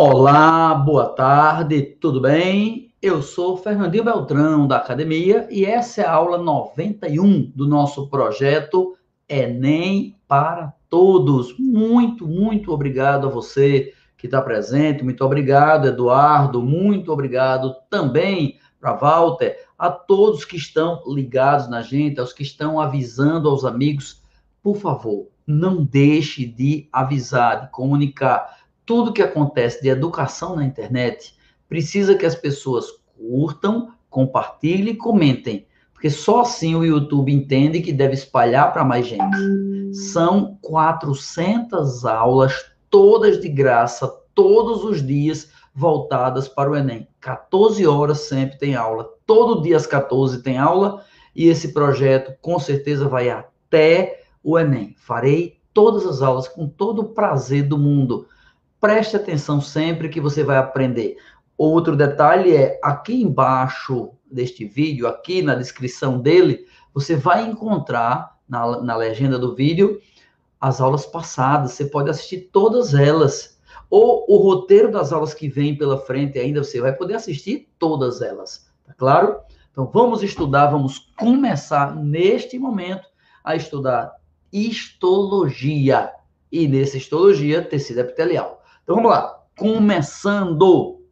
Olá, boa tarde, tudo bem? Eu sou Fernandinho Beltrão da academia e essa é a aula 91 do nosso projeto Enem para Todos. Muito, muito obrigado a você que está presente, muito obrigado, Eduardo, muito obrigado também para Walter, a todos que estão ligados na gente, aos que estão avisando aos amigos, por favor, não deixe de avisar, de comunicar tudo que acontece de educação na internet precisa que as pessoas curtam, compartilhem e comentem, porque só assim o YouTube entende que deve espalhar para mais gente. São 400 aulas, todas de graça, todos os dias, voltadas para o Enem. 14 horas sempre tem aula, todo dia às 14 tem aula, e esse projeto com certeza vai até o Enem. Farei todas as aulas com todo o prazer do mundo Preste atenção sempre que você vai aprender. Outro detalhe é, aqui embaixo deste vídeo, aqui na descrição dele, você vai encontrar na, na legenda do vídeo as aulas passadas. Você pode assistir todas elas. Ou o roteiro das aulas que vem pela frente ainda, você vai poder assistir todas elas. Tá claro? Então vamos estudar, vamos começar neste momento a estudar histologia. E nessa histologia, tecido epitelial. Então vamos lá. Começando.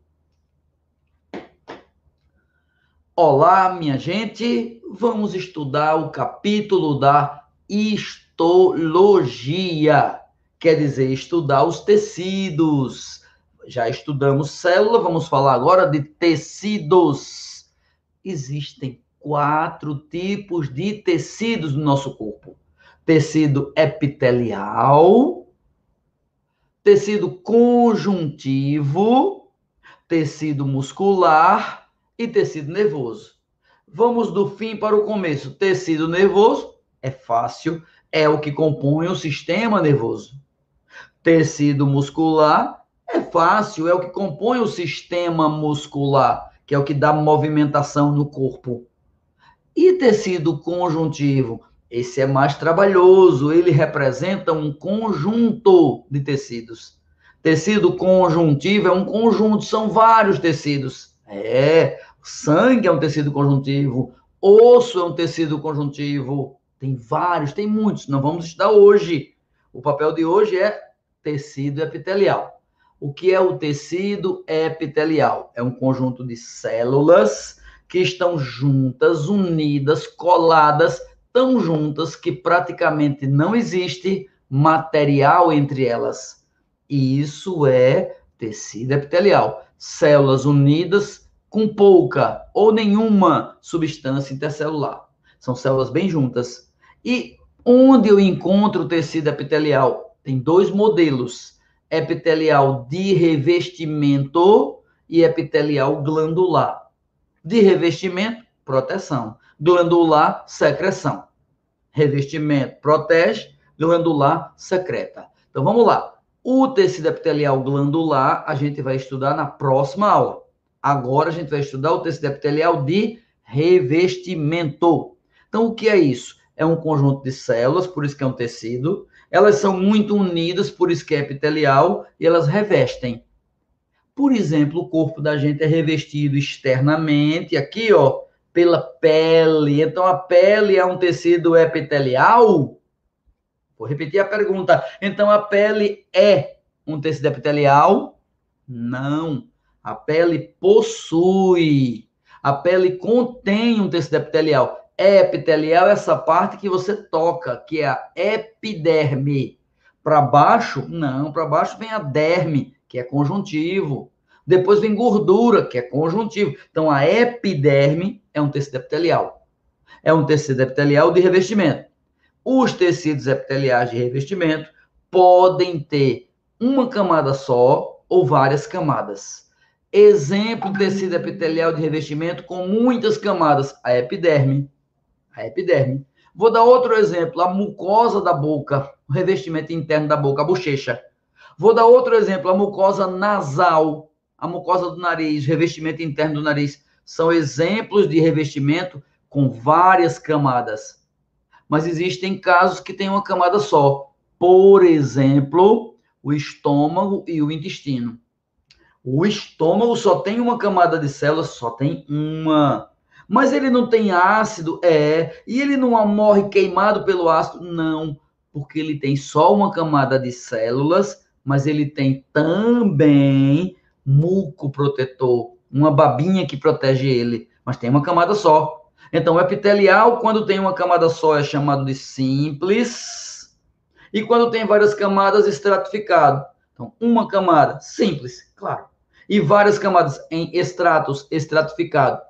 Olá, minha gente. Vamos estudar o capítulo da histologia. Quer dizer, estudar os tecidos. Já estudamos célula, vamos falar agora de tecidos. Existem quatro tipos de tecidos no nosso corpo: tecido epitelial, tecido conjuntivo, tecido muscular e tecido nervoso. Vamos do fim para o começo. Tecido nervoso é fácil, é o que compõe o sistema nervoso. Tecido muscular é fácil, é o que compõe o sistema muscular, que é o que dá movimentação no corpo. E tecido conjuntivo esse é mais trabalhoso, ele representa um conjunto de tecidos. Tecido conjuntivo é um conjunto, são vários tecidos. É, sangue é um tecido conjuntivo, osso é um tecido conjuntivo, tem vários, tem muitos, não vamos estudar hoje. O papel de hoje é tecido epitelial. O que é o tecido epitelial? É um conjunto de células que estão juntas, unidas, coladas tão juntas que praticamente não existe material entre elas. E isso é tecido epitelial. Células unidas com pouca ou nenhuma substância intercelular. São células bem juntas. E onde eu encontro o tecido epitelial? Tem dois modelos: epitelial de revestimento e epitelial glandular. De revestimento, proteção. Glandular, secreção. Revestimento protege, glandular secreta. Então vamos lá. O tecido epitelial glandular a gente vai estudar na próxima aula. Agora a gente vai estudar o tecido epitelial de revestimento. Então o que é isso? É um conjunto de células, por isso que é um tecido. Elas são muito unidas, por isso que é epitelial, e elas revestem. Por exemplo, o corpo da gente é revestido externamente, aqui, ó, pela pele. Então, a pele é um tecido epitelial? Vou repetir a pergunta. Então, a pele é um tecido epitelial? Não. A pele possui. A pele contém um tecido epitelial. É epitelial essa parte que você toca, que é a epiderme. Para baixo? Não, para baixo vem a derme, que é conjuntivo. Depois vem gordura, que é conjuntivo. Então, a epiderme é um tecido epitelial. É um tecido epitelial de revestimento. Os tecidos epiteliais de revestimento podem ter uma camada só ou várias camadas. Exemplo de tecido epitelial de revestimento com muitas camadas, a epiderme. A epiderme. Vou dar outro exemplo, a mucosa da boca, o revestimento interno da boca, a bochecha. Vou dar outro exemplo, a mucosa nasal, a mucosa do nariz, revestimento interno do nariz, são exemplos de revestimento com várias camadas. Mas existem casos que têm uma camada só. Por exemplo, o estômago e o intestino. O estômago só tem uma camada de células, só tem uma. Mas ele não tem ácido? É. E ele não morre queimado pelo ácido? Não. Porque ele tem só uma camada de células, mas ele tem também muco protetor, uma babinha que protege ele, mas tem uma camada só. Então, o epitelial, quando tem uma camada só, é chamado de simples. E quando tem várias camadas, estratificado. Então, uma camada simples, claro e várias camadas em estratos estratificado.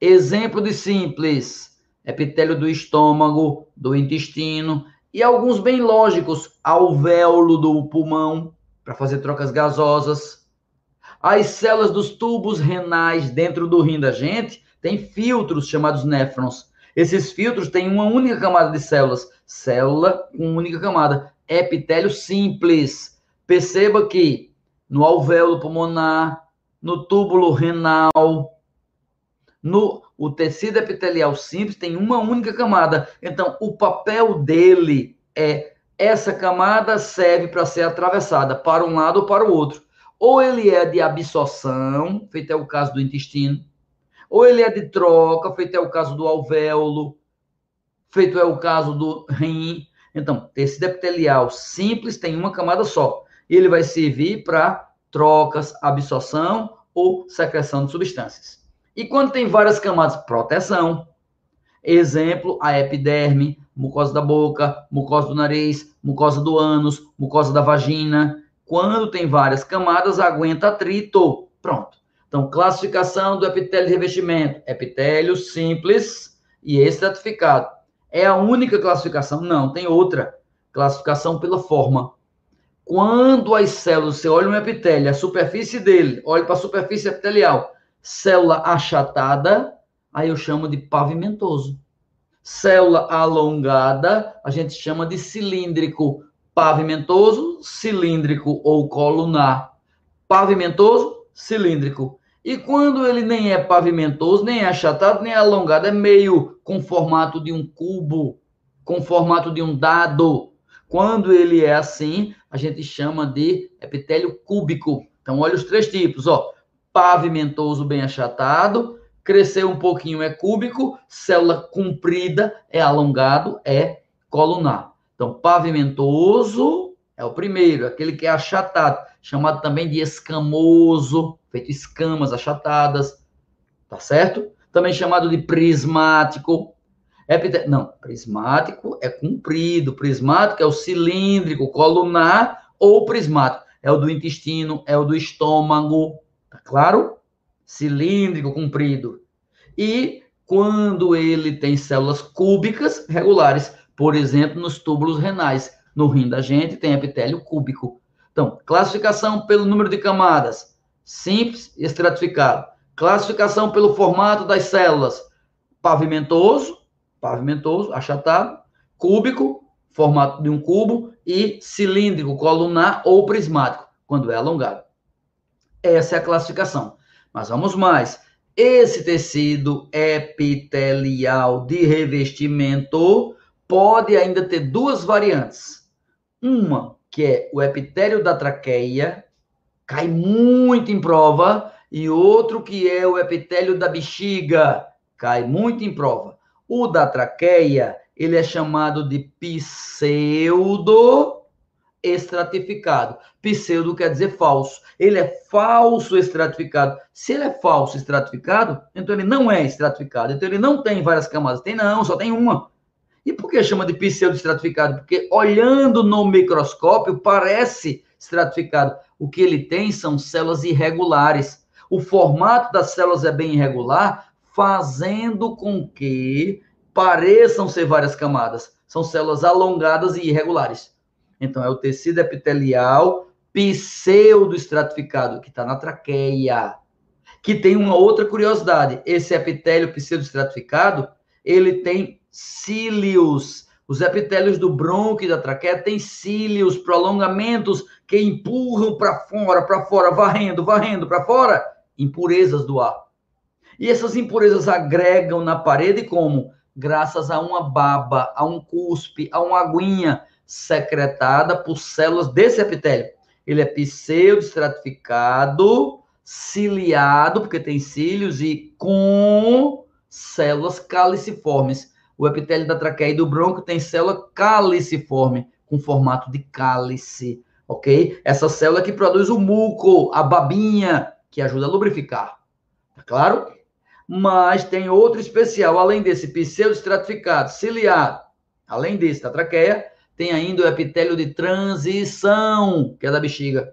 Exemplo de simples: epitélio do estômago, do intestino e alguns bem lógicos, alvéolo do pulmão para fazer trocas gasosas. As células dos tubos renais dentro do rim da gente têm filtros chamados néfrons. Esses filtros têm uma única camada de células, célula com única camada, epitélio simples. Perceba que no alvéolo pulmonar, no túbulo renal, no o tecido epitelial simples tem uma única camada. Então, o papel dele é essa camada serve para ser atravessada para um lado ou para o outro. Ou ele é de absorção, feito é o caso do intestino, ou ele é de troca, feito é o caso do alvéolo, feito é o caso do rim. Então, tecido epitelial simples tem uma camada só ele vai servir para trocas, absorção ou secreção de substâncias. E quando tem várias camadas, proteção. Exemplo, a epiderme, mucosa da boca, mucosa do nariz, mucosa do ânus, mucosa da vagina. Quando tem várias camadas, aguenta atrito. Pronto. Então, classificação do epitélio de revestimento: epitélio simples e estratificado. É a única classificação? Não, tem outra. Classificação pela forma. Quando as células, você olha um epitélio, a superfície dele, olha para a superfície epitelial, célula achatada, aí eu chamo de pavimentoso. Célula alongada, a gente chama de cilíndrico. Pavimentoso, cilíndrico ou colunar. Pavimentoso, cilíndrico. E quando ele nem é pavimentoso, nem é achatado, nem é alongado, é meio com formato de um cubo, com formato de um dado, quando ele é assim, a gente chama de epitélio cúbico. Então, olha os três tipos, ó. Pavimentoso bem achatado, crescer um pouquinho é cúbico, célula comprida é alongado, é colunar. Então, pavimentoso é o primeiro, aquele que é achatado, chamado também de escamoso, feito escamas achatadas, tá certo? Também chamado de prismático, não, prismático é comprido, prismático é o cilíndrico, colunar ou prismático. É o do intestino, é o do estômago, tá claro? Cilíndrico, comprido. E quando ele tem células cúbicas regulares, por exemplo, nos túbulos renais. No rim da gente tem epitélio cúbico. Então, classificação pelo número de camadas, simples e estratificado. Classificação pelo formato das células, pavimentoso, pavimentoso, achatado, cúbico, formato de um cubo, e cilíndrico, colunar ou prismático, quando é alongado. Essa é a classificação. Mas vamos mais. Esse tecido epitelial de revestimento pode ainda ter duas variantes. Uma, que é o epitélio da traqueia, cai muito em prova, e outro que é o epitélio da bexiga, cai muito em prova. O da traqueia, ele é chamado de pseudo estratificado. Pseudo quer dizer falso. Ele é falso estratificado. Se ele é falso estratificado, então ele não é estratificado. Então ele não tem várias camadas. Tem não, só tem uma. E por que chama de pseudo estratificado? Porque olhando no microscópio parece estratificado. O que ele tem são células irregulares. O formato das células é bem irregular, fazendo com que pareçam ser várias camadas. São células alongadas e irregulares. Então, é o tecido epitelial pseudoestratificado, que está na traqueia. Que tem uma outra curiosidade. Esse epitélio pseudoestratificado, ele tem cílios. Os epitélios do bronco e da traqueia têm cílios, prolongamentos que empurram para fora, para fora, varrendo, varrendo para fora, impurezas do ar. E essas impurezas agregam na parede como? Graças a uma baba, a um cuspe, a uma aguinha secretada por células desse epitélio. Ele é pseudo-estratificado, ciliado, porque tem cílios, e com células caliciformes. O epitélio da traqueia e do bronco tem célula caliciforme, com formato de cálice, ok? Essa célula que produz o muco, a babinha, que ajuda a lubrificar. Tá claro? Mas tem outro especial, além desse pseudoestratificado, ciliado, além desse da traqueia, tem ainda o epitélio de transição, que é da bexiga.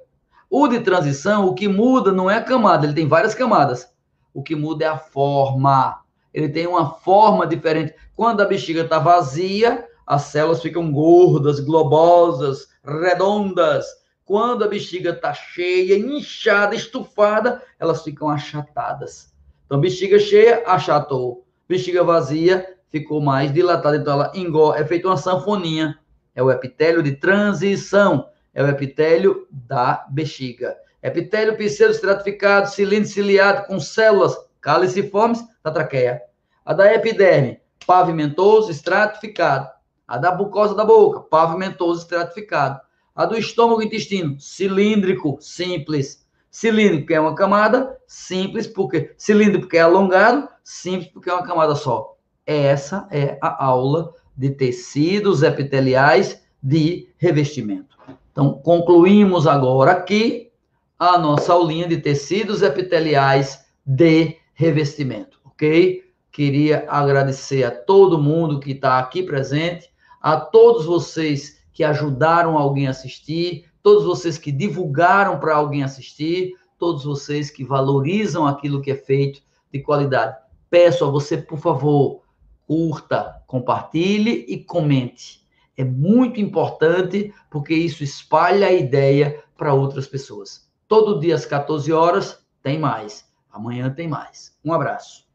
O de transição, o que muda não é a camada, ele tem várias camadas. O que muda é a forma. Ele tem uma forma diferente. Quando a bexiga está vazia, as células ficam gordas, globosas, redondas. Quando a bexiga está cheia, inchada, estufada, elas ficam achatadas. Então, bexiga cheia, achatou. Bexiga vazia, ficou mais dilatada. Então, ela engole, é feito uma sanfoninha. É o epitélio de transição. É o epitélio da bexiga. Epitélio pseudoestratificado, cilindro ciliado com células caliciformes da traqueia. A da epiderme, pavimentoso, estratificado. A da mucosa da boca, pavimentoso, estratificado. A do estômago e intestino, cilíndrico, simples. Cilíndrico é uma camada, simples porque cilíndrico porque é alongado, simples porque é uma camada só. Essa é a aula de tecidos epiteliais de revestimento. Então, concluímos agora aqui a nossa aulinha de tecidos epiteliais de revestimento, ok? Queria agradecer a todo mundo que está aqui presente a todos vocês que ajudaram alguém a assistir, todos vocês que divulgaram para alguém assistir, todos vocês que valorizam aquilo que é feito de qualidade. Peço a você, por favor, curta, compartilhe e comente. É muito importante porque isso espalha a ideia para outras pessoas. Todo dia às 14 horas tem mais. Amanhã tem mais. Um abraço.